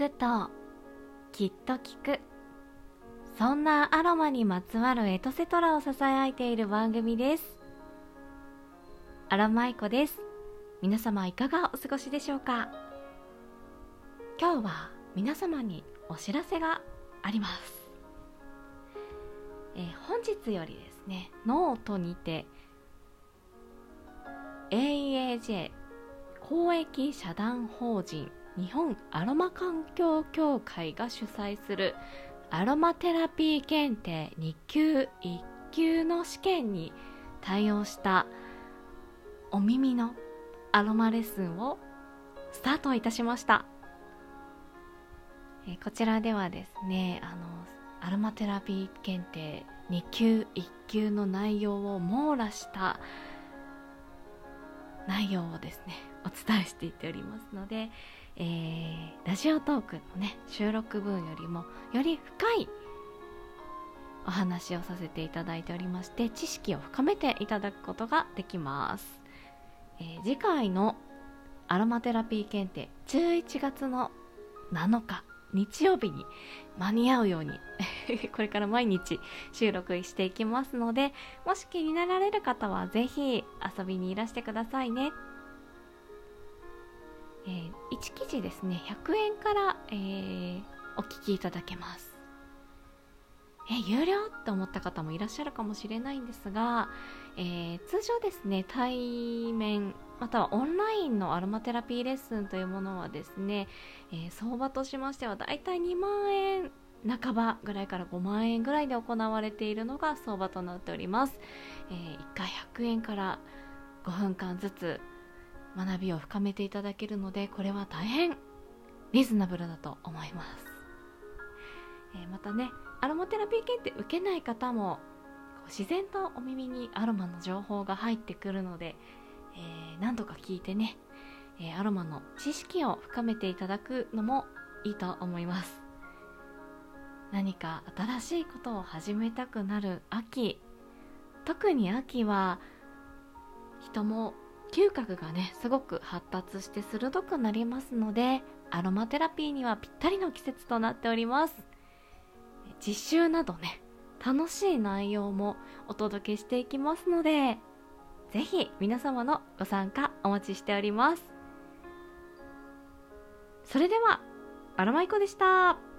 くときっと聞く。そんなアロマにまつわるエトセトラを支え合ている番組です。アロマイコです。皆様いかがお過ごしでしょうか？今日は皆様にお知らせがあります、えー、本日よりですねノートにて AAJ 公益社団法人日本アロマ環境協会が主催するアロマテラピー検定2級1級の試験に対応したお耳のアロマレッスンをスタートいたしました。えこちらではですねあのアロマテラピー検定2級1級の内容を網羅した内容をですねお伝えしていっておりますので、えー、ラジオトークのね収録分よりもより深いお話をさせていただいておりまして知識を深めていただくことができます、えー、次回のアロマテラピー検定11月の7日日曜日に間に合うように これから毎日収録していきますのでもし気になられる方はぜひ遊びにいらしてくださいね、えー、1記事ですね。100円から、えー、お聞きいただけます。え有料って思った方もいらっしゃるかもしれないんですが、えー、通常ですね対面またはオンラインのアロマテラピーレッスンというものはですね、えー、相場としましてはだいたい2万円半ばぐらいから5万円ぐらいで行われているのが相場となっております、えー、1回100円から5分間ずつ学びを深めていただけるのでこれは大変リーズナブルだと思います、えー、またねアロマテラピー検定受けない方も自然とお耳にアロマの情報が入ってくるのでえー、何度か聞いてね、えー、アロマの知識を深めていただくのもいいと思います。何か新しいことを始めたくなる秋特に秋は人も嗅覚がねすごく発達して鋭くなりますのでアロマテラピーにはぴったりの季節となっております。実習などね楽しい内容もお届けしていきますのでぜひ皆様のご参加お待ちしております。それではアロマイコでした。